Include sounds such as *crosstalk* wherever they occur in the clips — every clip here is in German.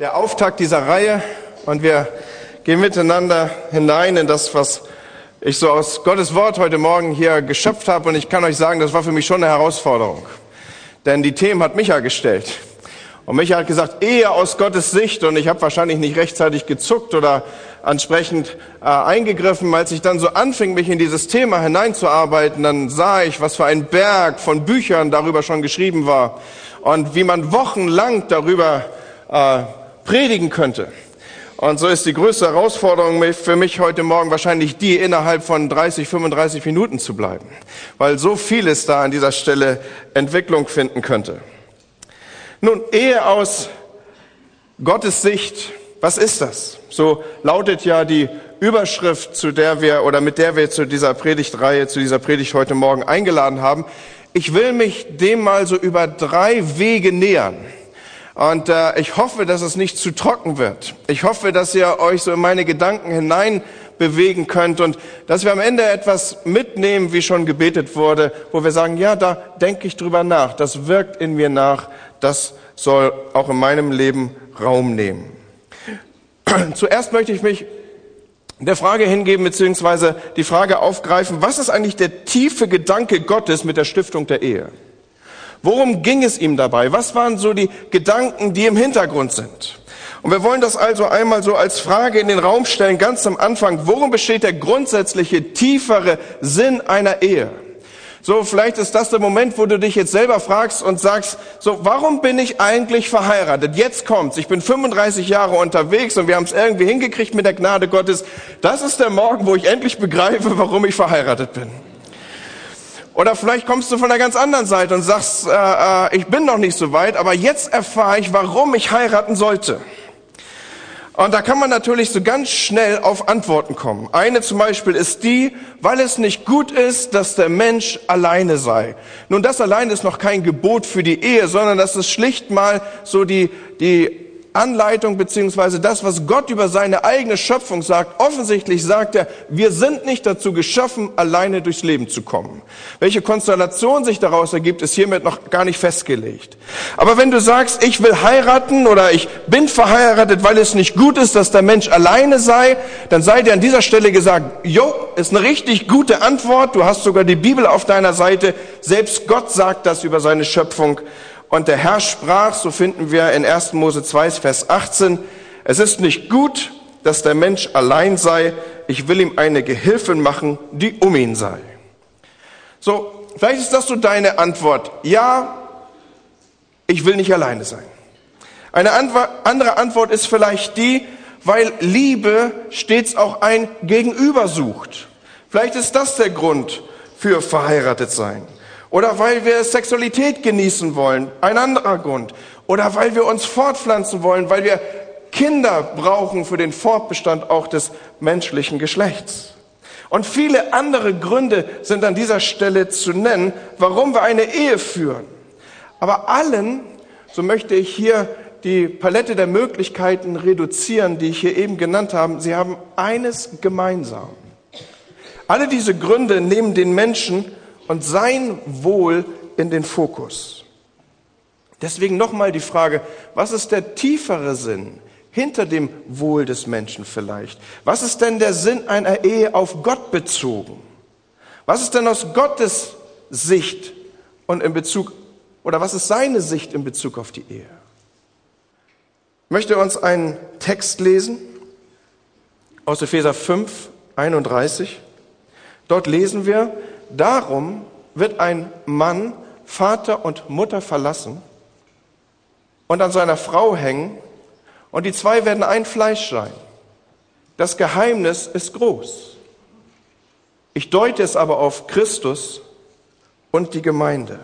der Auftakt dieser Reihe und wir gehen miteinander hinein in das, was ich so aus Gottes Wort heute Morgen hier geschöpft habe. Und ich kann euch sagen, das war für mich schon eine Herausforderung. Denn die Themen hat Micha gestellt. Und Micha hat gesagt, eher aus Gottes Sicht. Und ich habe wahrscheinlich nicht rechtzeitig gezuckt oder entsprechend äh, eingegriffen. Als ich dann so anfing, mich in dieses Thema hineinzuarbeiten, dann sah ich, was für ein Berg von Büchern darüber schon geschrieben war. Und wie man wochenlang darüber äh, predigen könnte. Und so ist die größte Herausforderung für mich heute Morgen wahrscheinlich die, innerhalb von 30, 35 Minuten zu bleiben, weil so vieles da an dieser Stelle Entwicklung finden könnte. Nun, Ehe aus Gottes Sicht, was ist das? So lautet ja die Überschrift, zu der wir oder mit der wir zu dieser Predigtreihe, zu dieser Predigt heute Morgen eingeladen haben. Ich will mich dem mal so über drei Wege nähern. Und äh, ich hoffe, dass es nicht zu trocken wird. Ich hoffe, dass ihr euch so in meine Gedanken hinein bewegen könnt und dass wir am Ende etwas mitnehmen, wie schon gebetet wurde, wo wir sagen, ja, da denke ich drüber nach, das wirkt in mir nach, das soll auch in meinem Leben Raum nehmen. *clears throat* Zuerst möchte ich mich der Frage hingeben, beziehungsweise die Frage aufgreifen, was ist eigentlich der tiefe Gedanke Gottes mit der Stiftung der Ehe? Worum ging es ihm dabei? Was waren so die Gedanken, die im Hintergrund sind? Und wir wollen das also einmal so als Frage in den Raum stellen, ganz am Anfang. Worum besteht der grundsätzliche, tiefere Sinn einer Ehe? So, vielleicht ist das der Moment, wo du dich jetzt selber fragst und sagst, so, warum bin ich eigentlich verheiratet? Jetzt kommt's. Ich bin 35 Jahre unterwegs und wir haben es irgendwie hingekriegt mit der Gnade Gottes. Das ist der Morgen, wo ich endlich begreife, warum ich verheiratet bin. Oder vielleicht kommst du von einer ganz anderen Seite und sagst, äh, äh, ich bin noch nicht so weit, aber jetzt erfahre ich, warum ich heiraten sollte. Und da kann man natürlich so ganz schnell auf Antworten kommen. Eine zum Beispiel ist die, weil es nicht gut ist, dass der Mensch alleine sei. Nun, das allein ist noch kein Gebot für die Ehe, sondern das ist schlicht mal so die, die Anleitung beziehungsweise das, was Gott über seine eigene Schöpfung sagt. Offensichtlich sagt er, wir sind nicht dazu geschaffen, alleine durchs Leben zu kommen. Welche Konstellation sich daraus ergibt, ist hiermit noch gar nicht festgelegt. Aber wenn du sagst, ich will heiraten oder ich bin verheiratet, weil es nicht gut ist, dass der Mensch alleine sei, dann sei dir an dieser Stelle gesagt, jo, ist eine richtig gute Antwort. Du hast sogar die Bibel auf deiner Seite. Selbst Gott sagt das über seine Schöpfung. Und der Herr sprach, so finden wir in 1. Mose 2, Vers 18, es ist nicht gut, dass der Mensch allein sei, ich will ihm eine Gehilfin machen, die um ihn sei. So, vielleicht ist das so deine Antwort. Ja, ich will nicht alleine sein. Eine andere Antwort ist vielleicht die, weil Liebe stets auch ein Gegenüber sucht. Vielleicht ist das der Grund für verheiratet sein. Oder weil wir Sexualität genießen wollen, ein anderer Grund. Oder weil wir uns fortpflanzen wollen, weil wir Kinder brauchen für den Fortbestand auch des menschlichen Geschlechts. Und viele andere Gründe sind an dieser Stelle zu nennen, warum wir eine Ehe führen. Aber allen, so möchte ich hier die Palette der Möglichkeiten reduzieren, die ich hier eben genannt habe, sie haben eines gemeinsam. Alle diese Gründe nehmen den Menschen und sein Wohl in den Fokus. Deswegen nochmal die Frage, was ist der tiefere Sinn hinter dem Wohl des Menschen vielleicht? Was ist denn der Sinn einer Ehe auf Gott bezogen? Was ist denn aus Gottes Sicht und in Bezug, oder was ist seine Sicht in Bezug auf die Ehe? Ich möchte uns einen Text lesen aus Epheser 5, 31. Dort lesen wir, Darum wird ein Mann Vater und Mutter verlassen und an seiner Frau hängen und die zwei werden ein Fleisch sein. Das Geheimnis ist groß. Ich deute es aber auf Christus und die Gemeinde.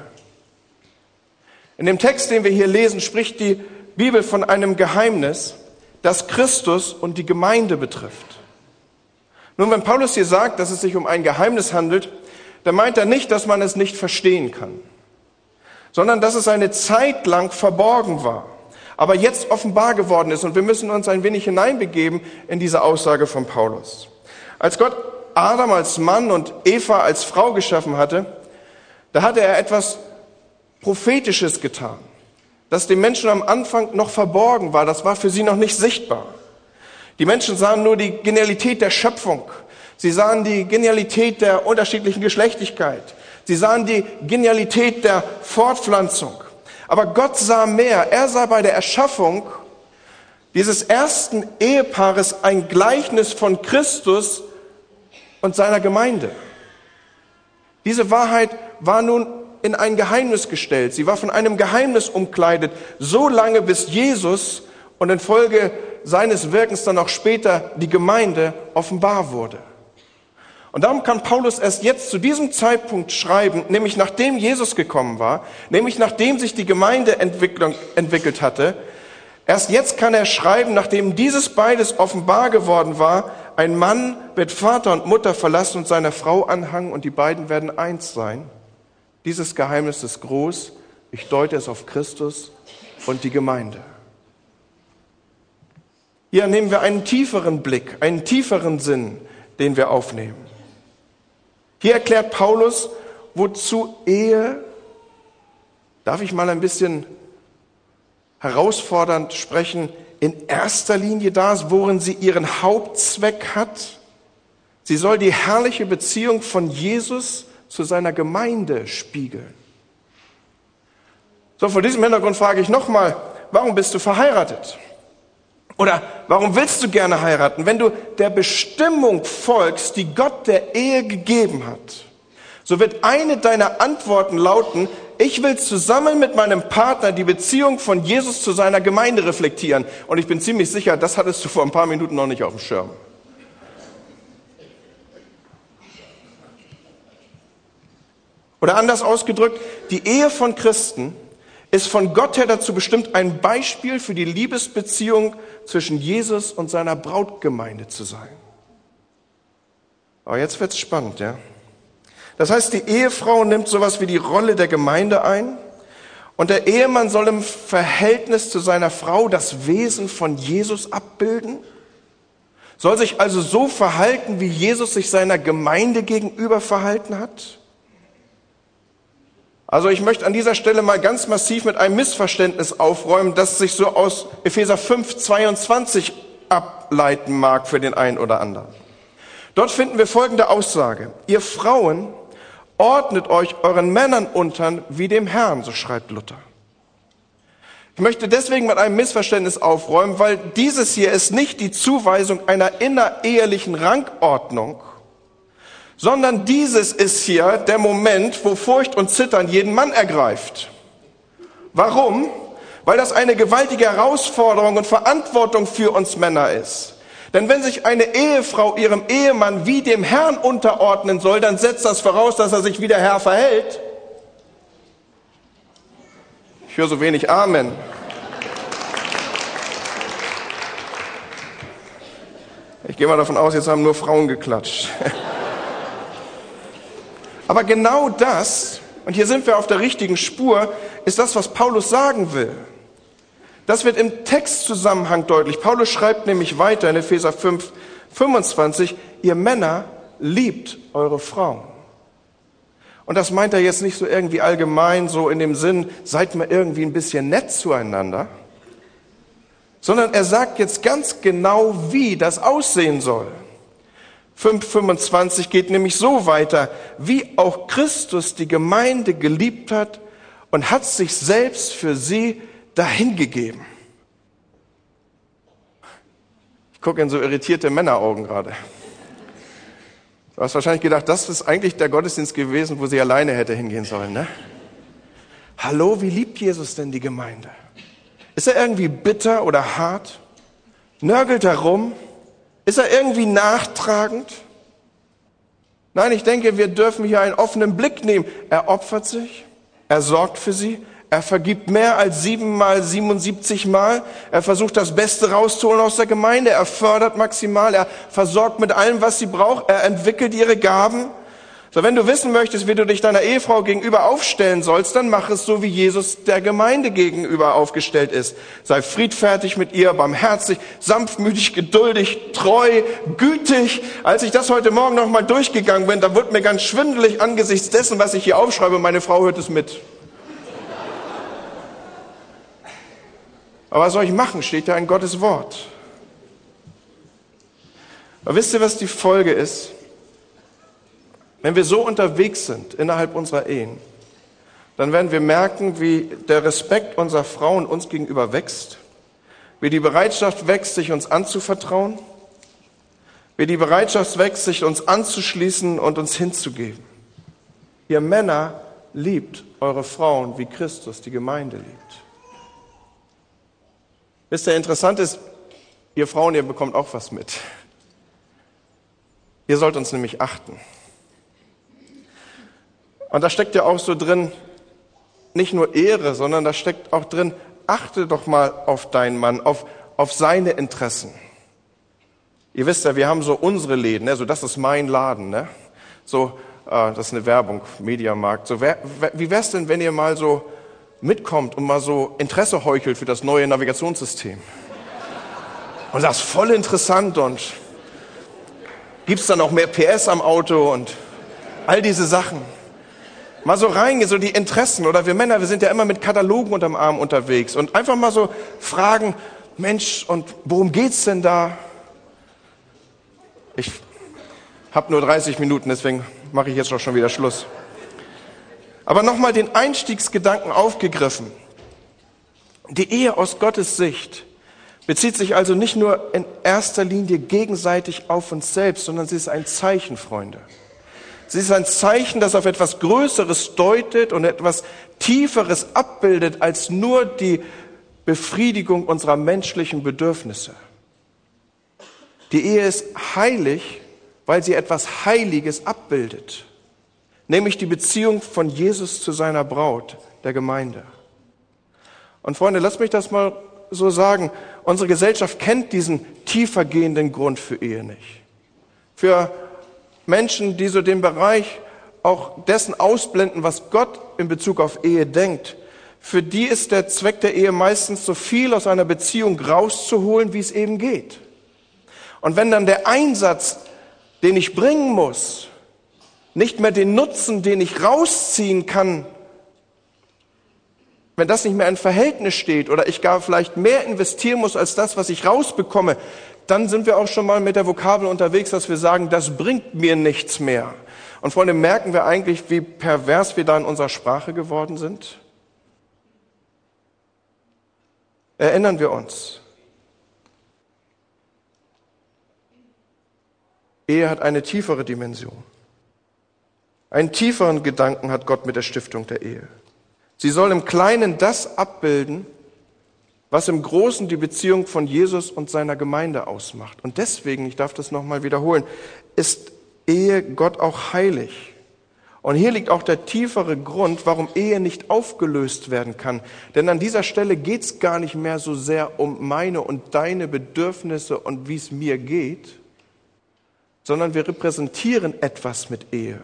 In dem Text, den wir hier lesen, spricht die Bibel von einem Geheimnis, das Christus und die Gemeinde betrifft. Nun, wenn Paulus hier sagt, dass es sich um ein Geheimnis handelt, da meint er nicht, dass man es nicht verstehen kann, sondern dass es eine Zeit lang verborgen war, aber jetzt offenbar geworden ist. Und wir müssen uns ein wenig hineinbegeben in diese Aussage von Paulus. Als Gott Adam als Mann und Eva als Frau geschaffen hatte, da hatte er etwas Prophetisches getan. das den Menschen am Anfang noch verborgen war. Das war für sie noch nicht sichtbar. Die Menschen sahen nur die Genialität der Schöpfung. Sie sahen die Genialität der unterschiedlichen Geschlechtigkeit. Sie sahen die Genialität der Fortpflanzung. Aber Gott sah mehr. Er sah bei der Erschaffung dieses ersten Ehepaares ein Gleichnis von Christus und seiner Gemeinde. Diese Wahrheit war nun in ein Geheimnis gestellt. Sie war von einem Geheimnis umkleidet, so lange bis Jesus und in Folge seines Wirkens dann auch später die Gemeinde offenbar wurde. Und darum kann Paulus erst jetzt zu diesem Zeitpunkt schreiben, nämlich nachdem Jesus gekommen war, nämlich nachdem sich die Gemeinde entwickelt hatte, erst jetzt kann er schreiben, nachdem dieses beides offenbar geworden war, ein Mann wird Vater und Mutter verlassen und seiner Frau anhangen und die beiden werden eins sein. Dieses Geheimnis ist groß. Ich deute es auf Christus und die Gemeinde. Hier nehmen wir einen tieferen Blick, einen tieferen Sinn, den wir aufnehmen. Hier erklärt Paulus, wozu Ehe, darf ich mal ein bisschen herausfordernd sprechen, in erster Linie da ist, worin sie ihren Hauptzweck hat. Sie soll die herrliche Beziehung von Jesus zu seiner Gemeinde spiegeln. So, vor diesem Hintergrund frage ich nochmal, warum bist du verheiratet? Oder warum willst du gerne heiraten? Wenn du der Bestimmung folgst, die Gott der Ehe gegeben hat, so wird eine deiner Antworten lauten, ich will zusammen mit meinem Partner die Beziehung von Jesus zu seiner Gemeinde reflektieren. Und ich bin ziemlich sicher, das hattest du vor ein paar Minuten noch nicht auf dem Schirm. Oder anders ausgedrückt, die Ehe von Christen ist von Gott her dazu bestimmt, ein Beispiel für die Liebesbeziehung zwischen Jesus und seiner Brautgemeinde zu sein. Aber jetzt wird's spannend, ja. Das heißt, die Ehefrau nimmt sowas wie die Rolle der Gemeinde ein und der Ehemann soll im Verhältnis zu seiner Frau das Wesen von Jesus abbilden, soll sich also so verhalten, wie Jesus sich seiner Gemeinde gegenüber verhalten hat. Also ich möchte an dieser Stelle mal ganz massiv mit einem Missverständnis aufräumen, das sich so aus Epheser 5, 22 ableiten mag für den einen oder anderen. Dort finden wir folgende Aussage. Ihr Frauen ordnet euch euren Männern untern wie dem Herrn, so schreibt Luther. Ich möchte deswegen mit einem Missverständnis aufräumen, weil dieses hier ist nicht die Zuweisung einer innerehelichen Rangordnung, sondern dieses ist hier der Moment, wo Furcht und Zittern jeden Mann ergreift. Warum? Weil das eine gewaltige Herausforderung und Verantwortung für uns Männer ist. Denn wenn sich eine Ehefrau ihrem Ehemann wie dem Herrn unterordnen soll, dann setzt das voraus, dass er sich wie der Herr verhält. Ich höre so wenig Amen. Ich gehe mal davon aus, jetzt haben nur Frauen geklatscht. *laughs* Aber genau das, und hier sind wir auf der richtigen Spur, ist das, was Paulus sagen will. Das wird im Textzusammenhang deutlich. Paulus schreibt nämlich weiter in Epheser 5, 25, ihr Männer liebt eure Frauen. Und das meint er jetzt nicht so irgendwie allgemein, so in dem Sinn, seid mal irgendwie ein bisschen nett zueinander, sondern er sagt jetzt ganz genau, wie das aussehen soll. 5.25 geht nämlich so weiter, wie auch Christus die Gemeinde geliebt hat und hat sich selbst für sie dahingegeben. Ich gucke in so irritierte Männeraugen gerade. Du hast wahrscheinlich gedacht, das ist eigentlich der Gottesdienst gewesen, wo sie alleine hätte hingehen sollen, ne? Hallo, wie liebt Jesus denn die Gemeinde? Ist er irgendwie bitter oder hart? Nörgelt er rum? Ist er irgendwie nachtragend? Nein, ich denke, wir dürfen hier einen offenen Blick nehmen. Er opfert sich, er sorgt für sie, er vergibt mehr als siebenmal, 77 Mal. Er versucht das Beste rauszuholen aus der Gemeinde. Er fördert maximal. Er versorgt mit allem, was sie braucht. Er entwickelt ihre Gaben. So, wenn du wissen möchtest, wie du dich deiner Ehefrau gegenüber aufstellen sollst, dann mach es so, wie Jesus der Gemeinde gegenüber aufgestellt ist. Sei friedfertig mit ihr, barmherzig, sanftmütig, geduldig, treu, gütig. Als ich das heute Morgen nochmal durchgegangen bin, da wurde mir ganz schwindelig angesichts dessen, was ich hier aufschreibe. Meine Frau hört es mit. Aber was soll ich machen? Steht ja in Gottes Wort. Aber wisst ihr, was die Folge ist? Wenn wir so unterwegs sind innerhalb unserer Ehen, dann werden wir merken, wie der Respekt unserer Frauen uns gegenüber wächst, wie die Bereitschaft wächst, sich uns anzuvertrauen, wie die Bereitschaft wächst, sich uns anzuschließen und uns hinzugeben. Ihr Männer liebt eure Frauen, wie Christus die Gemeinde liebt. Wisst ihr, interessant ist, ihr Frauen, ihr bekommt auch was mit. Ihr sollt uns nämlich achten. Und da steckt ja auch so drin, nicht nur Ehre, sondern da steckt auch drin, achte doch mal auf deinen Mann, auf, auf seine Interessen. Ihr wisst ja, wir haben so unsere Läden, ne? so das ist mein Laden, ne? So, äh, das ist eine Werbung, Mediamarkt. So, wer, wer, wie wär's denn, wenn ihr mal so mitkommt und mal so Interesse heuchelt für das neue Navigationssystem? Und das ist voll interessant und gibt's dann auch mehr PS am Auto und all diese Sachen mal so reingehen, so die Interessen. Oder wir Männer, wir sind ja immer mit Katalogen unterm Arm unterwegs. Und einfach mal so fragen, Mensch, und worum geht's denn da? Ich habe nur 30 Minuten, deswegen mache ich jetzt auch schon wieder Schluss. Aber nochmal den Einstiegsgedanken aufgegriffen. Die Ehe aus Gottes Sicht bezieht sich also nicht nur in erster Linie gegenseitig auf uns selbst, sondern sie ist ein Zeichen, Freunde. Sie ist ein Zeichen, das auf etwas Größeres deutet und etwas Tieferes abbildet als nur die Befriedigung unserer menschlichen Bedürfnisse. Die Ehe ist heilig, weil sie etwas Heiliges abbildet, nämlich die Beziehung von Jesus zu seiner Braut, der Gemeinde. Und Freunde, lasst mich das mal so sagen. Unsere Gesellschaft kennt diesen tiefer gehenden Grund für Ehe nicht. Für Menschen, die so den Bereich auch dessen ausblenden, was Gott in Bezug auf Ehe denkt, für die ist der Zweck der Ehe meistens so viel aus einer Beziehung rauszuholen, wie es eben geht. Und wenn dann der Einsatz, den ich bringen muss, nicht mehr den Nutzen, den ich rausziehen kann, wenn das nicht mehr in Verhältnis steht oder ich gar vielleicht mehr investieren muss als das, was ich rausbekomme, dann sind wir auch schon mal mit der Vokabel unterwegs, dass wir sagen, das bringt mir nichts mehr. Und Freunde, merken wir eigentlich, wie pervers wir da in unserer Sprache geworden sind? Erinnern wir uns. Ehe hat eine tiefere Dimension. Einen tieferen Gedanken hat Gott mit der Stiftung der Ehe. Sie soll im Kleinen das abbilden, was im Großen die Beziehung von Jesus und seiner Gemeinde ausmacht. Und deswegen, ich darf das nochmal wiederholen, ist Ehe Gott auch heilig. Und hier liegt auch der tiefere Grund, warum Ehe nicht aufgelöst werden kann. Denn an dieser Stelle geht es gar nicht mehr so sehr um meine und deine Bedürfnisse und wie es mir geht, sondern wir repräsentieren etwas mit Ehe.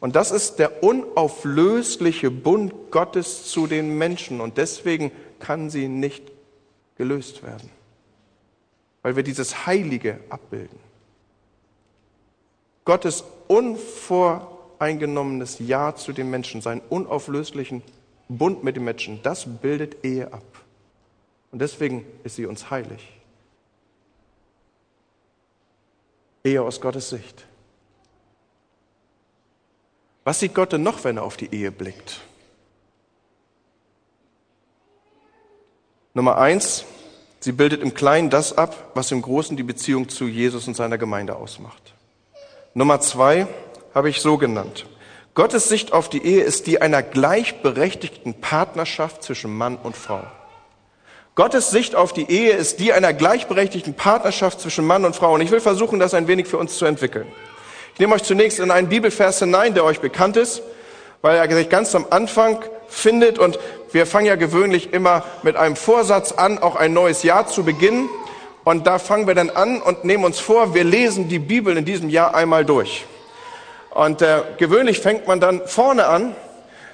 Und das ist der unauflösliche Bund Gottes zu den Menschen. Und deswegen kann sie nicht gelöst werden, weil wir dieses Heilige abbilden. Gottes unvoreingenommenes Ja zu den Menschen, seinen unauflöslichen Bund mit den Menschen, das bildet Ehe ab. Und deswegen ist sie uns heilig. Ehe aus Gottes Sicht. Was sieht Gott denn noch, wenn er auf die Ehe blickt? Nummer eins, sie bildet im Kleinen das ab, was im Großen die Beziehung zu Jesus und seiner Gemeinde ausmacht. Nummer zwei habe ich so genannt. Gottes Sicht auf die Ehe ist die einer gleichberechtigten Partnerschaft zwischen Mann und Frau. Gottes Sicht auf die Ehe ist die einer gleichberechtigten Partnerschaft zwischen Mann und Frau. Und ich will versuchen, das ein wenig für uns zu entwickeln. Ich nehme euch zunächst in einen Bibelvers hinein, der euch bekannt ist, weil er ganz am Anfang findet und wir fangen ja gewöhnlich immer mit einem Vorsatz an, auch ein neues Jahr zu beginnen. Und da fangen wir dann an und nehmen uns vor, wir lesen die Bibel in diesem Jahr einmal durch. Und äh, gewöhnlich fängt man dann vorne an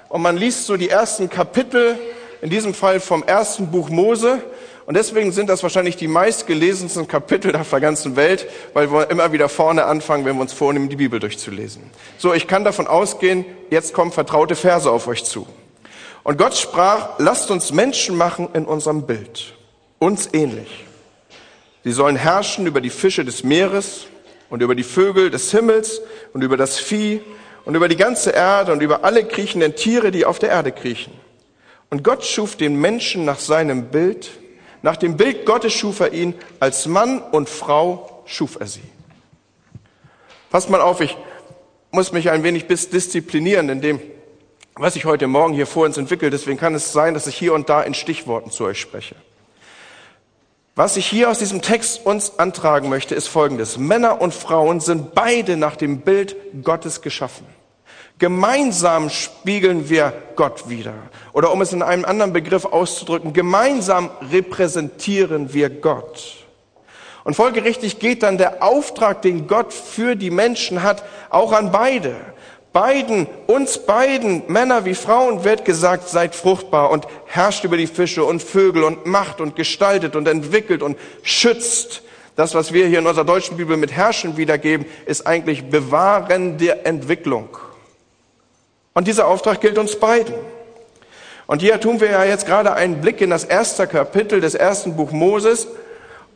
und man liest so die ersten Kapitel, in diesem Fall vom ersten Buch Mose. Und deswegen sind das wahrscheinlich die meistgelesensten Kapitel *laughs* auf der ganzen Welt, weil wir immer wieder vorne anfangen, wenn wir uns vornehmen, die Bibel durchzulesen. So, ich kann davon ausgehen, jetzt kommen vertraute Verse auf euch zu. Und Gott sprach, lasst uns Menschen machen in unserem Bild, uns ähnlich. Sie sollen herrschen über die Fische des Meeres und über die Vögel des Himmels und über das Vieh und über die ganze Erde und über alle kriechenden Tiere, die auf der Erde kriechen. Und Gott schuf den Menschen nach seinem Bild. Nach dem Bild Gottes schuf er ihn. Als Mann und Frau schuf er sie. Passt mal auf, ich muss mich ein wenig bis disziplinieren in dem, was ich heute Morgen hier vor uns entwickle. Deswegen kann es sein, dass ich hier und da in Stichworten zu euch spreche. Was ich hier aus diesem Text uns antragen möchte, ist Folgendes. Männer und Frauen sind beide nach dem Bild Gottes geschaffen. Gemeinsam spiegeln wir Gott wieder. Oder um es in einem anderen Begriff auszudrücken, gemeinsam repräsentieren wir Gott. Und folgerichtig geht dann der Auftrag, den Gott für die Menschen hat, auch an beide. Beiden, uns beiden, Männer wie Frauen, wird gesagt, seid fruchtbar und herrscht über die Fische und Vögel und macht und gestaltet und entwickelt und schützt. Das, was wir hier in unserer deutschen Bibel mit herrschen wiedergeben, ist eigentlich Bewahren der Entwicklung. Und dieser Auftrag gilt uns beiden. Und hier tun wir ja jetzt gerade einen Blick in das erste Kapitel des ersten Buch Moses.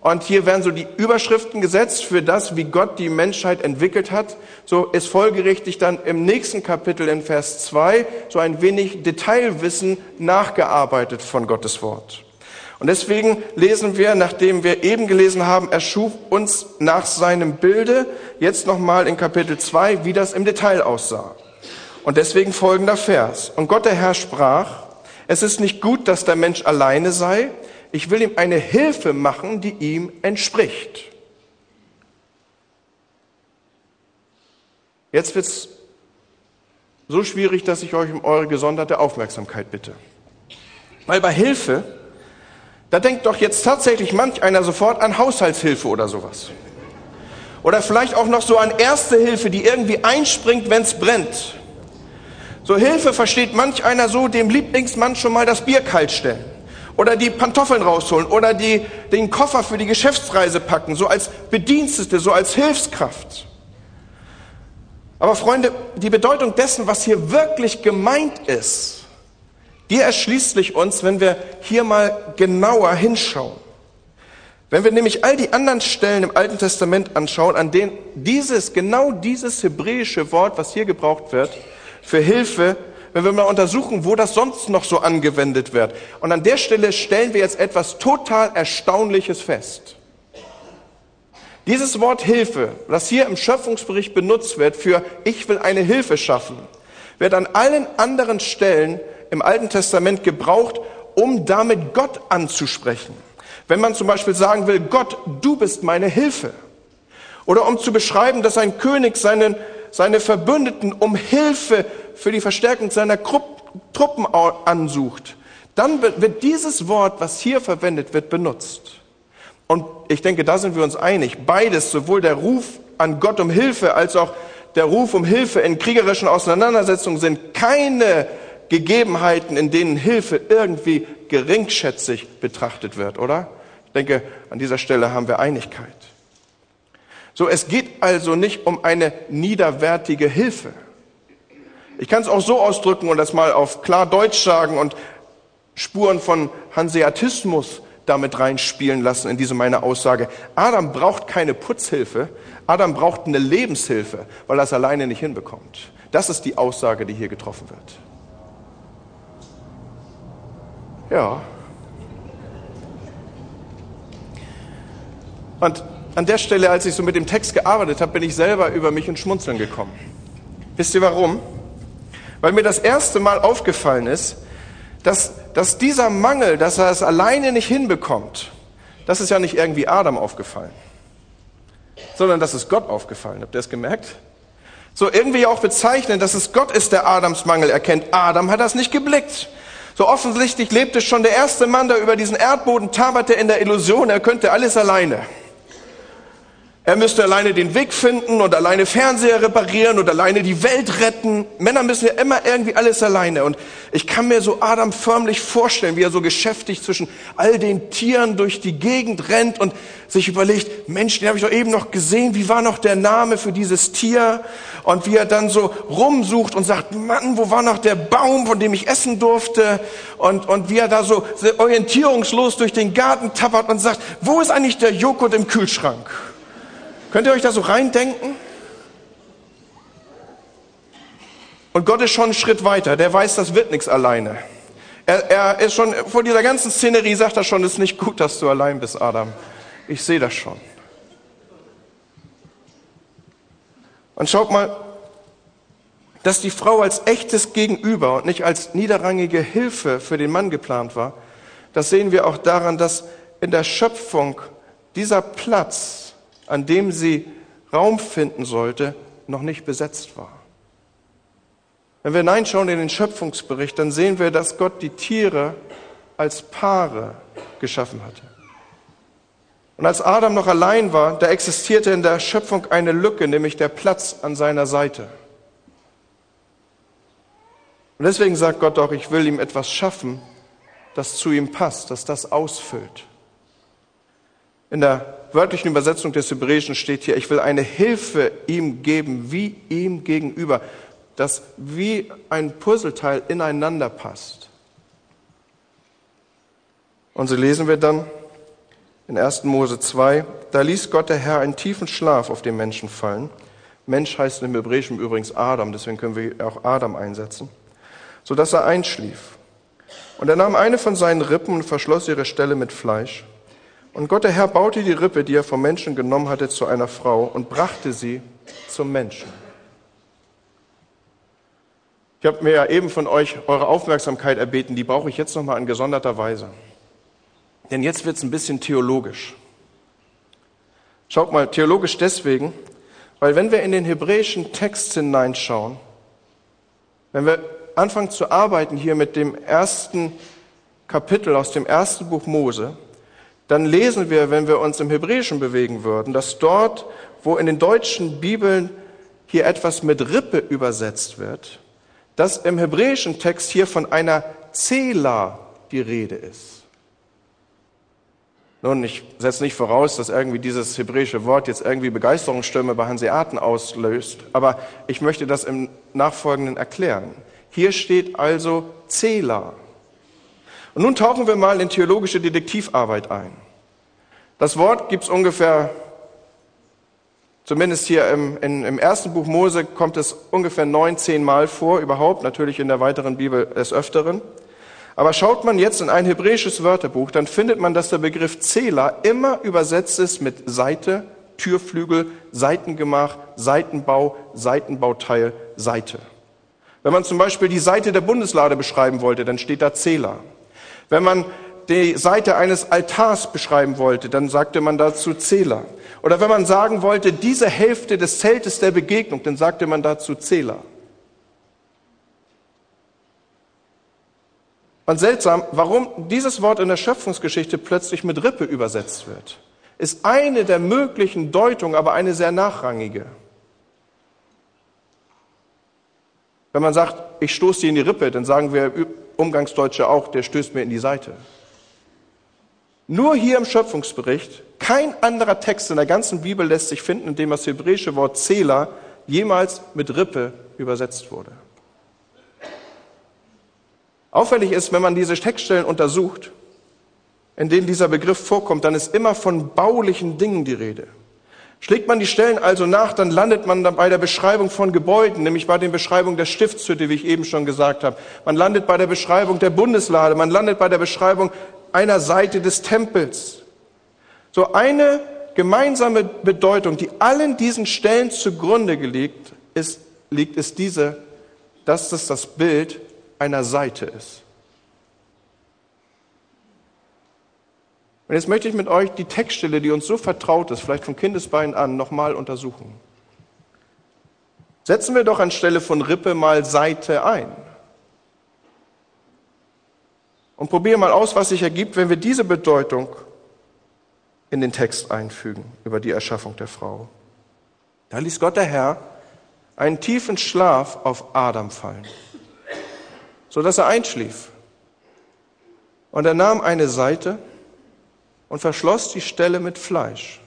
Und hier werden so die Überschriften gesetzt für das, wie Gott die Menschheit entwickelt hat. So ist folgerichtig dann im nächsten Kapitel in Vers 2 so ein wenig Detailwissen nachgearbeitet von Gottes Wort. Und deswegen lesen wir, nachdem wir eben gelesen haben, er schuf uns nach seinem Bilde, jetzt nochmal in Kapitel 2, wie das im Detail aussah. Und deswegen folgender Vers. Und Gott der Herr sprach, es ist nicht gut, dass der Mensch alleine sei, ich will ihm eine Hilfe machen, die ihm entspricht. Jetzt wird es so schwierig, dass ich euch um eure gesonderte Aufmerksamkeit bitte. Weil bei Hilfe, da denkt doch jetzt tatsächlich manch einer sofort an Haushaltshilfe oder sowas. Oder vielleicht auch noch so an Erste Hilfe, die irgendwie einspringt, wenn es brennt. So Hilfe versteht manch einer so, dem Lieblingsmann schon mal das Bier kalt stellen oder die Pantoffeln rausholen oder die, den Koffer für die Geschäftsreise packen, so als Bedienstete, so als Hilfskraft. Aber Freunde, die Bedeutung dessen, was hier wirklich gemeint ist, die erschließt sich uns, wenn wir hier mal genauer hinschauen. Wenn wir nämlich all die anderen Stellen im Alten Testament anschauen, an denen dieses, genau dieses hebräische Wort, was hier gebraucht wird, für Hilfe wenn wir mal untersuchen, wo das sonst noch so angewendet wird. Und an der Stelle stellen wir jetzt etwas total Erstaunliches fest. Dieses Wort Hilfe, das hier im Schöpfungsbericht benutzt wird für ich will eine Hilfe schaffen, wird an allen anderen Stellen im Alten Testament gebraucht, um damit Gott anzusprechen. Wenn man zum Beispiel sagen will, Gott, du bist meine Hilfe. Oder um zu beschreiben, dass ein König seinen, seine Verbündeten um Hilfe für die Verstärkung seiner Truppen ansucht, dann wird dieses Wort, was hier verwendet wird, benutzt. Und ich denke, da sind wir uns einig. Beides, sowohl der Ruf an Gott um Hilfe als auch der Ruf um Hilfe in kriegerischen Auseinandersetzungen sind keine Gegebenheiten, in denen Hilfe irgendwie geringschätzig betrachtet wird, oder? Ich denke, an dieser Stelle haben wir Einigkeit. So, es geht also nicht um eine niederwertige Hilfe. Ich kann es auch so ausdrücken und das mal auf klar Deutsch sagen und Spuren von Hanseatismus damit reinspielen lassen in diese meine Aussage. Adam braucht keine Putzhilfe, Adam braucht eine Lebenshilfe, weil er es alleine nicht hinbekommt. Das ist die Aussage, die hier getroffen wird. Ja. Und an der Stelle, als ich so mit dem Text gearbeitet habe, bin ich selber über mich ins Schmunzeln gekommen. Wisst ihr warum? Weil mir das erste Mal aufgefallen ist, dass, dass dieser Mangel, dass er es alleine nicht hinbekommt, das ist ja nicht irgendwie Adam aufgefallen, sondern das ist Gott aufgefallen. Habt ihr das gemerkt? So irgendwie auch bezeichnen, dass es Gott ist, der Adams Mangel erkennt. Adam hat das nicht geblickt. So offensichtlich lebte schon der erste Mann, der über diesen Erdboden taberte in der Illusion, er könnte alles alleine. Er müsste alleine den Weg finden und alleine Fernseher reparieren und alleine die Welt retten. Männer müssen ja immer irgendwie alles alleine. Und ich kann mir so Adam förmlich vorstellen, wie er so geschäftig zwischen all den Tieren durch die Gegend rennt und sich überlegt, Mensch, den habe ich doch eben noch gesehen. Wie war noch der Name für dieses Tier? Und wie er dann so rumsucht und sagt, Mann, wo war noch der Baum, von dem ich essen durfte? Und, und wie er da so orientierungslos durch den Garten tappert und sagt, wo ist eigentlich der Joghurt im Kühlschrank? Könnt ihr euch da so reindenken? Und Gott ist schon einen Schritt weiter. Der weiß, das wird nichts alleine. Er, er ist schon, vor dieser ganzen Szenerie sagt er schon, es ist nicht gut, dass du allein bist, Adam. Ich sehe das schon. Und schaut mal, dass die Frau als echtes Gegenüber und nicht als niederrangige Hilfe für den Mann geplant war, das sehen wir auch daran, dass in der Schöpfung dieser Platz an dem sie Raum finden sollte, noch nicht besetzt war. Wenn wir hineinschauen in den Schöpfungsbericht, dann sehen wir, dass Gott die Tiere als Paare geschaffen hatte. Und als Adam noch allein war, da existierte in der Schöpfung eine Lücke, nämlich der Platz an seiner Seite. Und deswegen sagt Gott auch, ich will ihm etwas schaffen, das zu ihm passt, das das ausfüllt. In der wörtlichen Übersetzung des Hebräischen steht hier, ich will eine Hilfe ihm geben, wie ihm gegenüber, das wie ein Puzzleteil ineinander passt. Und so lesen wir dann in 1. Mose 2, da ließ Gott der Herr einen tiefen Schlaf auf den Menschen fallen. Mensch heißt im Hebräischen übrigens Adam, deswegen können wir auch Adam einsetzen, sodass er einschlief. Und er nahm eine von seinen Rippen und verschloss ihre Stelle mit Fleisch. Und Gott der Herr baute die Rippe, die er vom Menschen genommen hatte, zu einer Frau und brachte sie zum Menschen. Ich habe mir ja eben von euch eure Aufmerksamkeit erbeten, die brauche ich jetzt nochmal in gesonderter Weise. Denn jetzt wird es ein bisschen theologisch. Schaut mal, theologisch deswegen, weil wenn wir in den hebräischen Text hineinschauen, wenn wir anfangen zu arbeiten hier mit dem ersten Kapitel aus dem ersten Buch Mose, dann lesen wir, wenn wir uns im Hebräischen bewegen würden, dass dort, wo in den deutschen Bibeln hier etwas mit Rippe übersetzt wird, dass im hebräischen Text hier von einer Zela die Rede ist. Nun, ich setze nicht voraus, dass irgendwie dieses hebräische Wort jetzt irgendwie Begeisterungsstürme bei Hanseaten auslöst, aber ich möchte das im Nachfolgenden erklären. Hier steht also Zela. Und nun tauchen wir mal in theologische Detektivarbeit ein. Das Wort gibt es ungefähr, zumindest hier im, in, im ersten Buch Mose kommt es ungefähr neun, zehn Mal vor, überhaupt, natürlich in der weiteren Bibel des Öfteren. Aber schaut man jetzt in ein hebräisches Wörterbuch, dann findet man, dass der Begriff Zela immer übersetzt ist mit Seite, Türflügel, Seitengemach, Seitenbau, Seitenbauteil, Seite. Wenn man zum Beispiel die Seite der Bundeslade beschreiben wollte, dann steht da Zela. Wenn man die Seite eines Altars beschreiben wollte, dann sagte man dazu Zähler. Oder wenn man sagen wollte, diese Hälfte des Zeltes der Begegnung, dann sagte man dazu Zähler. Und seltsam, warum dieses Wort in der Schöpfungsgeschichte plötzlich mit Rippe übersetzt wird, ist eine der möglichen Deutungen, aber eine sehr nachrangige. Wenn man sagt, ich stoße dir in die Rippe, dann sagen wir Umgangsdeutsche auch, der stößt mir in die Seite. Nur hier im Schöpfungsbericht, kein anderer Text in der ganzen Bibel lässt sich finden, in dem das hebräische Wort Zähler jemals mit Rippe übersetzt wurde. Auffällig ist, wenn man diese Textstellen untersucht, in denen dieser Begriff vorkommt, dann ist immer von baulichen Dingen die Rede. Schlägt man die Stellen also nach, dann landet man dann bei der Beschreibung von Gebäuden, nämlich bei der Beschreibung der Stiftshütte, wie ich eben schon gesagt habe. Man landet bei der Beschreibung der Bundeslade, man landet bei der Beschreibung einer Seite des Tempels. So eine gemeinsame Bedeutung, die allen diesen Stellen zugrunde gelegt ist, liegt, ist diese, dass es das Bild einer Seite ist. Und jetzt möchte ich mit euch die Textstelle, die uns so vertraut ist, vielleicht von Kindesbeinen an, nochmal untersuchen. Setzen wir doch anstelle von Rippe mal Seite ein. Und probieren mal aus, was sich ergibt, wenn wir diese Bedeutung in den Text einfügen über die Erschaffung der Frau. Da ließ Gott der Herr einen tiefen Schlaf auf Adam fallen, so dass er einschlief. Und er nahm eine Seite und verschloss die Stelle mit Fleisch.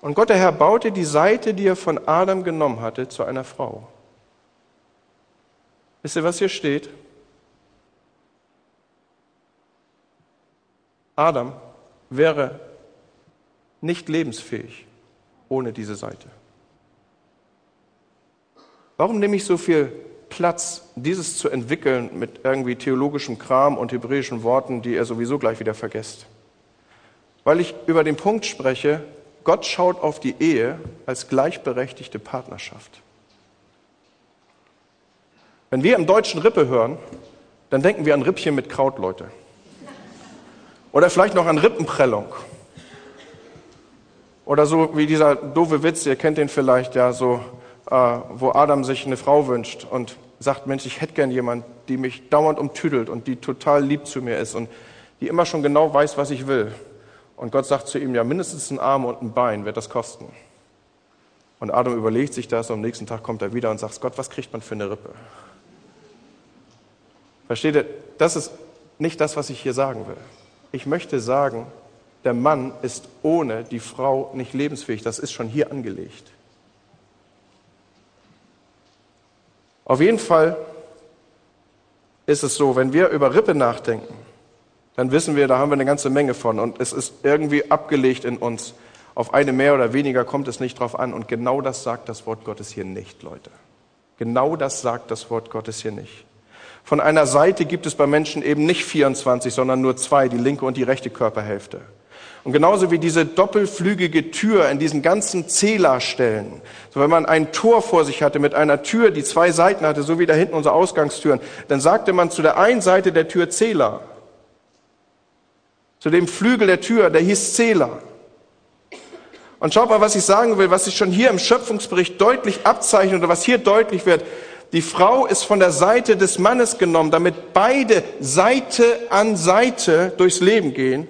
Und Gott der Herr baute die Seite, die er von Adam genommen hatte, zu einer Frau. Wisst ihr, was hier steht? Adam wäre nicht lebensfähig ohne diese Seite. Warum nehme ich so viel Platz, dieses zu entwickeln mit irgendwie theologischem Kram und hebräischen Worten, die er sowieso gleich wieder vergesst? Weil ich über den Punkt spreche, Gott schaut auf die Ehe als gleichberechtigte Partnerschaft. Wenn wir im Deutschen Rippe hören, dann denken wir an Rippchen mit Kraut, Leute. Oder vielleicht noch an Rippenprellung. Oder so wie dieser doofe Witz, ihr kennt den vielleicht, ja, so, wo Adam sich eine Frau wünscht und sagt, Mensch, ich hätte gern jemand, die mich dauernd umtüdelt und die total lieb zu mir ist und die immer schon genau weiß, was ich will. Und Gott sagt zu ihm, ja, mindestens ein Arm und ein Bein wird das kosten. Und Adam überlegt sich das und am nächsten Tag kommt er wieder und sagt, Gott, was kriegt man für eine Rippe? Versteht ihr? Das ist nicht das, was ich hier sagen will. Ich möchte sagen, der Mann ist ohne die Frau nicht lebensfähig. Das ist schon hier angelegt. Auf jeden Fall ist es so, wenn wir über Rippe nachdenken, dann wissen wir, da haben wir eine ganze Menge von und es ist irgendwie abgelegt in uns. Auf eine mehr oder weniger kommt es nicht drauf an und genau das sagt das Wort Gottes hier nicht, Leute. Genau das sagt das Wort Gottes hier nicht. Von einer Seite gibt es bei Menschen eben nicht 24, sondern nur zwei, die linke und die rechte Körperhälfte. Und genauso wie diese doppelflügige Tür in diesen ganzen Zählerstellen, so wenn man ein Tor vor sich hatte mit einer Tür, die zwei Seiten hatte, so wie da hinten unsere Ausgangstüren, dann sagte man zu der einen Seite der Tür Zähler. Zu dem Flügel der Tür, der hieß Zähler. Und schaut mal, was ich sagen will, was sich schon hier im Schöpfungsbericht deutlich abzeichnet oder was hier deutlich wird. Die Frau ist von der Seite des Mannes genommen, damit beide Seite an Seite durchs Leben gehen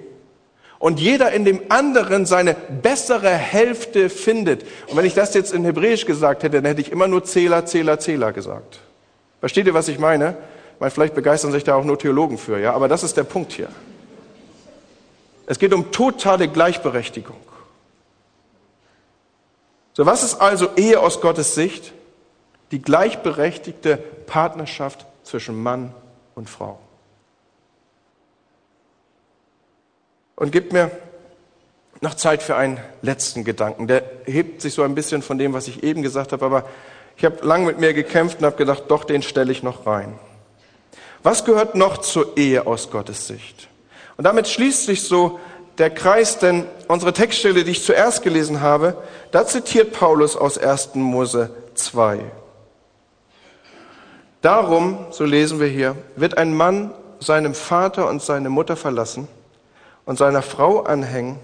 und jeder in dem anderen seine bessere Hälfte findet. Und wenn ich das jetzt in Hebräisch gesagt hätte, dann hätte ich immer nur Zähler, Zähler, Zähler gesagt. Versteht ihr, was ich meine? Weil vielleicht begeistern sich da auch nur Theologen für, ja, aber das ist der Punkt hier. Es geht um totale Gleichberechtigung. So, was ist also Ehe aus Gottes Sicht? die gleichberechtigte Partnerschaft zwischen Mann und Frau. Und gibt mir noch Zeit für einen letzten Gedanken. Der hebt sich so ein bisschen von dem, was ich eben gesagt habe, aber ich habe lang mit mir gekämpft und habe gedacht, doch, den stelle ich noch rein. Was gehört noch zur Ehe aus Gottes Sicht? Und damit schließt sich so der Kreis, denn unsere Textstelle, die ich zuerst gelesen habe, da zitiert Paulus aus 1. Mose 2. Darum, so lesen wir hier, wird ein Mann seinem Vater und seine Mutter verlassen und seiner Frau anhängen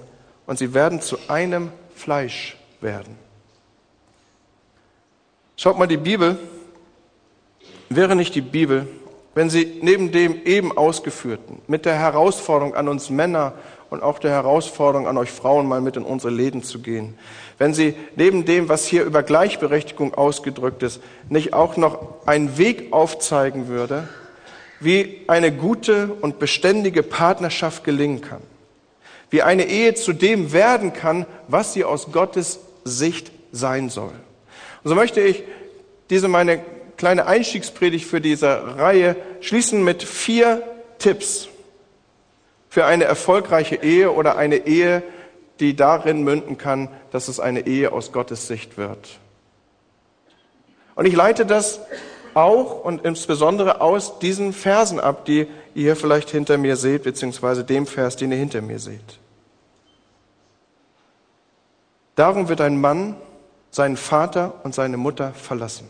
und sie werden zu einem Fleisch werden. Schaut mal, die Bibel wäre nicht die Bibel, wenn sie neben dem eben ausgeführten, mit der Herausforderung an uns Männer und auch der Herausforderung an euch Frauen, mal mit in unsere Läden zu gehen, wenn sie neben dem, was hier über Gleichberechtigung ausgedrückt ist, nicht auch noch einen Weg aufzeigen würde, wie eine gute und beständige Partnerschaft gelingen kann, wie eine Ehe zu dem werden kann, was sie aus Gottes Sicht sein soll. Und so möchte ich diese meine kleine Einstiegspredigt für diese Reihe schließen mit vier Tipps für eine erfolgreiche Ehe oder eine Ehe, die darin münden kann, dass es eine Ehe aus Gottes Sicht wird. Und ich leite das auch und insbesondere aus diesen Versen ab, die ihr vielleicht hinter mir seht, beziehungsweise dem Vers, den ihr hinter mir seht. Darum wird ein Mann seinen Vater und seine Mutter verlassen.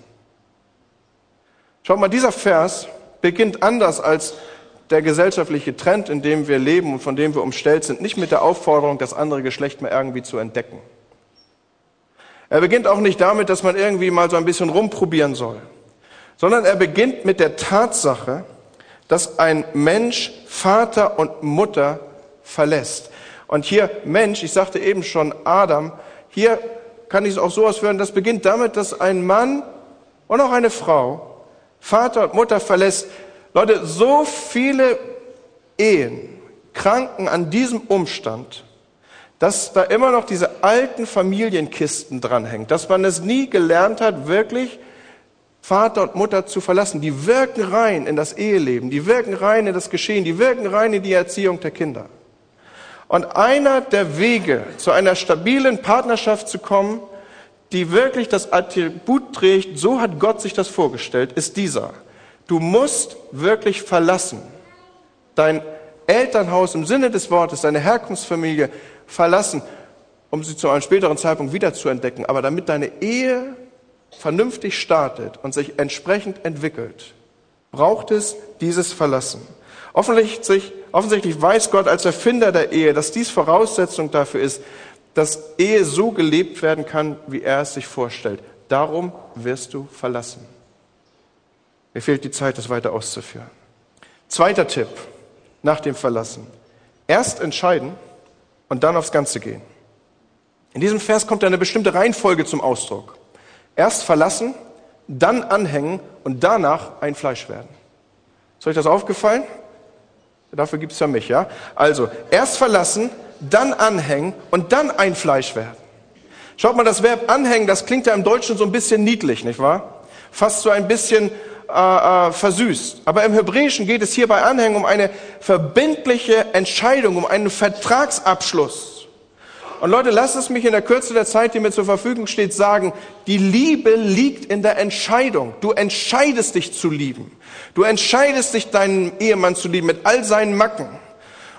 Schaut mal, dieser Vers beginnt anders als der gesellschaftliche Trend, in dem wir leben und von dem wir umstellt sind, nicht mit der Aufforderung, das andere Geschlecht mal irgendwie zu entdecken. Er beginnt auch nicht damit, dass man irgendwie mal so ein bisschen rumprobieren soll, sondern er beginnt mit der Tatsache, dass ein Mensch Vater und Mutter verlässt. Und hier Mensch, ich sagte eben schon Adam, hier kann ich es auch so ausführen, das beginnt damit, dass ein Mann und auch eine Frau Vater und Mutter verlässt. Leute, so viele Ehen kranken an diesem Umstand, dass da immer noch diese alten Familienkisten dranhängen, dass man es nie gelernt hat, wirklich Vater und Mutter zu verlassen. Die wirken rein in das Eheleben, die wirken rein in das Geschehen, die wirken rein in die Erziehung der Kinder. Und einer der Wege, zu einer stabilen Partnerschaft zu kommen, die wirklich das Attribut trägt, so hat Gott sich das vorgestellt, ist dieser. Du musst wirklich verlassen. Dein Elternhaus im Sinne des Wortes, deine Herkunftsfamilie verlassen, um sie zu einem späteren Zeitpunkt wiederzuentdecken. Aber damit deine Ehe vernünftig startet und sich entsprechend entwickelt, braucht es dieses Verlassen. Offensichtlich, offensichtlich weiß Gott als Erfinder der Ehe, dass dies Voraussetzung dafür ist, dass Ehe so gelebt werden kann, wie er es sich vorstellt. Darum wirst du verlassen. Mir fehlt die Zeit, das weiter auszuführen. Zweiter Tipp nach dem Verlassen. Erst entscheiden und dann aufs Ganze gehen. In diesem Vers kommt eine bestimmte Reihenfolge zum Ausdruck. Erst verlassen, dann anhängen und danach ein Fleisch werden. Ist euch das aufgefallen? Dafür gibt es ja mich, ja? Also, erst verlassen, dann anhängen und dann ein Fleisch werden. Schaut mal, das Verb anhängen, das klingt ja im Deutschen so ein bisschen niedlich, nicht wahr? Fast so ein bisschen äh, äh, versüßt. Aber im Hebräischen geht es hier bei Anhängen um eine verbindliche Entscheidung, um einen Vertragsabschluss. Und Leute, lasst es mich in der Kürze der Zeit, die mir zur Verfügung steht, sagen, die Liebe liegt in der Entscheidung. Du entscheidest dich zu lieben. Du entscheidest dich, deinen Ehemann zu lieben mit all seinen Macken.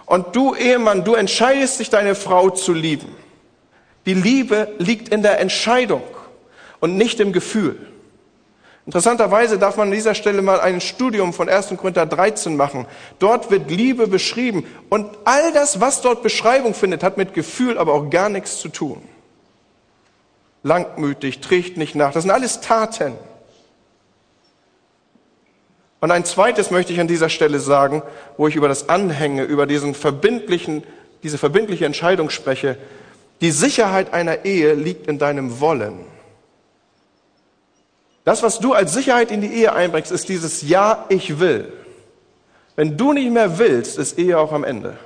Und du Ehemann, du entscheidest dich, deine Frau zu lieben. Die Liebe liegt in der Entscheidung und nicht im Gefühl. Interessanterweise darf man an dieser Stelle mal ein Studium von 1. Korinther 13 machen. Dort wird Liebe beschrieben. Und all das, was dort Beschreibung findet, hat mit Gefühl aber auch gar nichts zu tun. Langmütig, trägt nicht nach. Das sind alles Taten. Und ein zweites möchte ich an dieser Stelle sagen, wo ich über das Anhänge, über diesen verbindlichen, diese verbindliche Entscheidung spreche. Die Sicherheit einer Ehe liegt in deinem Wollen. Das, was du als Sicherheit in die Ehe einbringst, ist dieses Ja, ich will. Wenn du nicht mehr willst, ist Ehe auch am Ende.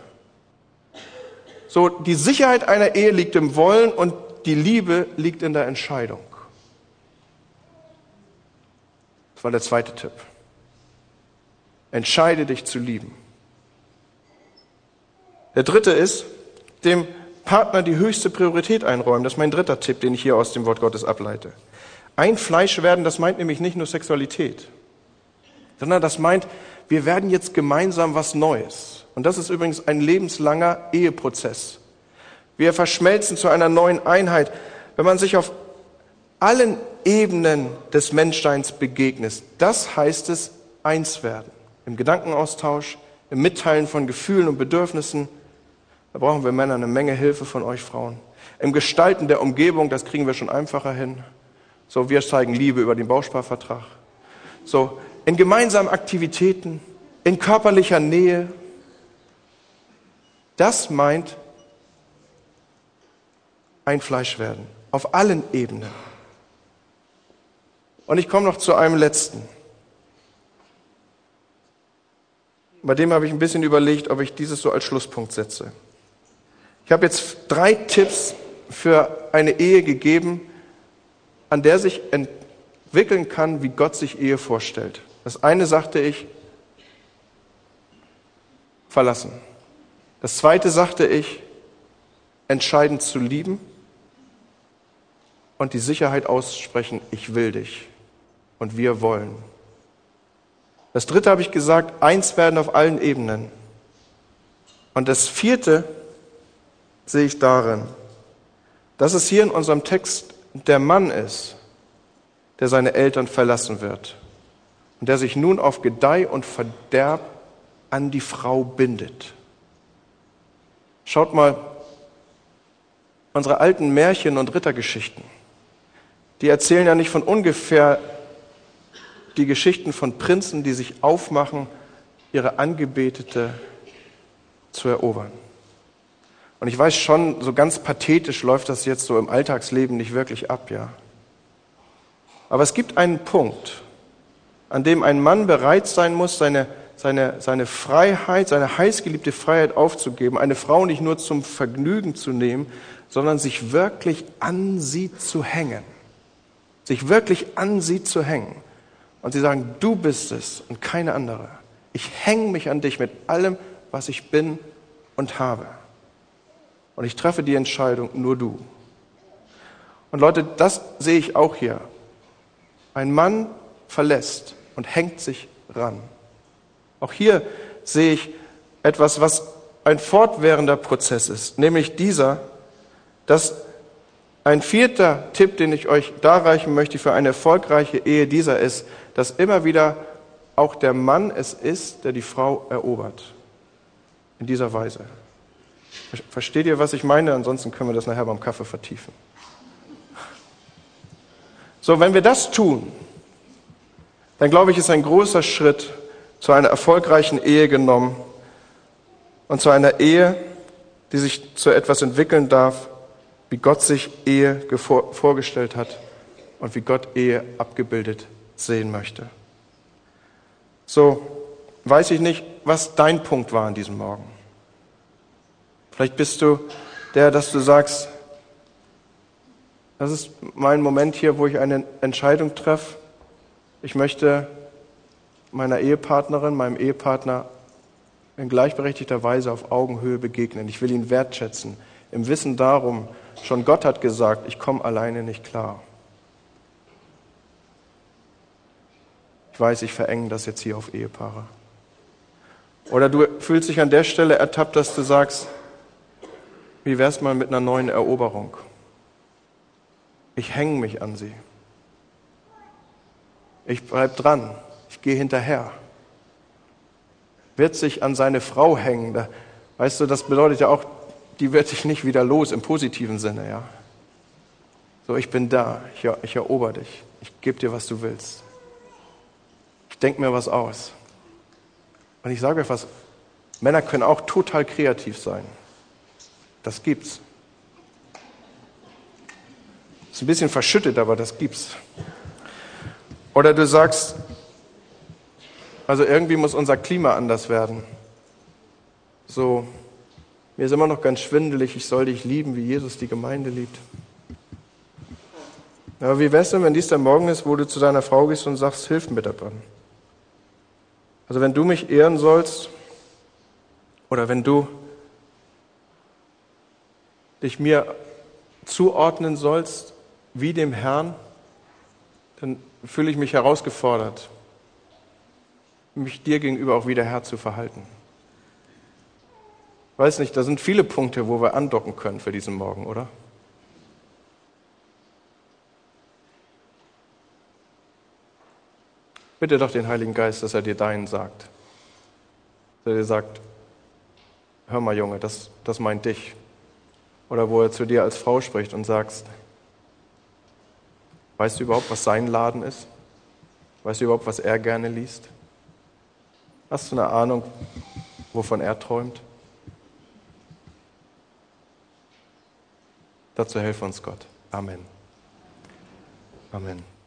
So, die Sicherheit einer Ehe liegt im Wollen und die Liebe liegt in der Entscheidung. Das war der zweite Tipp. Entscheide dich zu lieben. Der dritte ist, dem Partner die höchste Priorität einräumen. Das ist mein dritter Tipp, den ich hier aus dem Wort Gottes ableite. Ein Fleisch werden, das meint nämlich nicht nur Sexualität, sondern das meint, wir werden jetzt gemeinsam was Neues. Und das ist übrigens ein lebenslanger Eheprozess. Wir verschmelzen zu einer neuen Einheit. Wenn man sich auf allen Ebenen des Menschseins begegnet, das heißt es, eins werden im Gedankenaustausch, im Mitteilen von Gefühlen und Bedürfnissen. Da brauchen wir Männer eine Menge Hilfe von euch Frauen. Im Gestalten der Umgebung, das kriegen wir schon einfacher hin. So, wir zeigen Liebe über den Bausparvertrag. So, in gemeinsamen Aktivitäten, in körperlicher Nähe. Das meint ein Fleisch werden. Auf allen Ebenen. Und ich komme noch zu einem letzten. Bei dem habe ich ein bisschen überlegt, ob ich dieses so als Schlusspunkt setze. Ich habe jetzt drei Tipps für eine Ehe gegeben, an der sich entwickeln kann, wie Gott sich Ehe vorstellt. Das eine sagte ich, verlassen. Das zweite sagte ich, entscheidend zu lieben und die Sicherheit aussprechen, ich will dich und wir wollen. Das dritte habe ich gesagt, eins werden auf allen Ebenen. Und das vierte sehe ich darin, dass es hier in unserem Text der Mann ist, der seine Eltern verlassen wird und der sich nun auf Gedeih und Verderb an die Frau bindet. Schaut mal, unsere alten Märchen und Rittergeschichten, die erzählen ja nicht von ungefähr die Geschichten von Prinzen, die sich aufmachen, ihre Angebetete zu erobern. Und ich weiß schon, so ganz pathetisch läuft das jetzt so im Alltagsleben nicht wirklich ab, ja. Aber es gibt einen Punkt, an dem ein Mann bereit sein muss, seine, seine, seine Freiheit, seine heißgeliebte Freiheit aufzugeben, eine Frau nicht nur zum Vergnügen zu nehmen, sondern sich wirklich an sie zu hängen. Sich wirklich an sie zu hängen. Und sie sagen, du bist es und keine andere. Ich hänge mich an dich mit allem, was ich bin und habe. Und ich treffe die Entscheidung, nur du. Und Leute, das sehe ich auch hier. Ein Mann verlässt und hängt sich ran. Auch hier sehe ich etwas, was ein fortwährender Prozess ist, nämlich dieser, dass ein vierter Tipp, den ich euch darreichen möchte für eine erfolgreiche Ehe, dieser ist, dass immer wieder auch der Mann es ist, der die Frau erobert. In dieser Weise. Versteht ihr, was ich meine? Ansonsten können wir das nachher beim Kaffee vertiefen. So, wenn wir das tun, dann glaube ich, ist ein großer Schritt zu einer erfolgreichen Ehe genommen und zu einer Ehe, die sich zu etwas entwickeln darf, wie Gott sich Ehe vorgestellt hat und wie Gott Ehe abgebildet sehen möchte. So, weiß ich nicht, was dein Punkt war an diesem Morgen. Vielleicht bist du der, dass du sagst, das ist mein Moment hier, wo ich eine Entscheidung treffe. Ich möchte meiner Ehepartnerin, meinem Ehepartner in gleichberechtigter Weise auf Augenhöhe begegnen. Ich will ihn wertschätzen, im Wissen darum, schon Gott hat gesagt, ich komme alleine nicht klar. Ich weiß, ich verenge das jetzt hier auf Ehepaare. Oder du fühlst dich an der Stelle ertappt, dass du sagst, wie wär's mal mit einer neuen Eroberung? Ich hänge mich an sie. Ich bleib dran. Ich gehe hinterher. Wird sich an seine Frau hängen. Da, weißt du, das bedeutet ja auch, die wird sich nicht wieder los im positiven Sinne, ja. So, ich bin da. Ich, ich erober dich. Ich gebe dir, was du willst. Ich denke mir was aus. Und ich sage euch was, Männer können auch total kreativ sein. Das gibt's. Ist ein bisschen verschüttet, aber das gibt's. Oder du sagst, also irgendwie muss unser Klima anders werden. So, mir ist immer noch ganz schwindelig, ich soll dich lieben, wie Jesus die Gemeinde liebt. Aber wie wär's denn, wenn dies der Morgen ist, wo du zu deiner Frau gehst und sagst, hilf mir dabei? Also wenn du mich ehren sollst, oder wenn du dich mir zuordnen sollst, wie dem Herrn, dann fühle ich mich herausgefordert, mich dir gegenüber auch wie der Herr zu verhalten. Weiß nicht, da sind viele Punkte, wo wir andocken können für diesen Morgen, oder? Bitte doch den Heiligen Geist, dass er dir deinen sagt. Dass er dir sagt, hör mal Junge, das, das meint dich. Oder wo er zu dir als Frau spricht und sagst, Weißt du überhaupt, was sein Laden ist? Weißt du überhaupt, was er gerne liest? Hast du eine Ahnung, wovon er träumt? Dazu helfe uns Gott. Amen. Amen.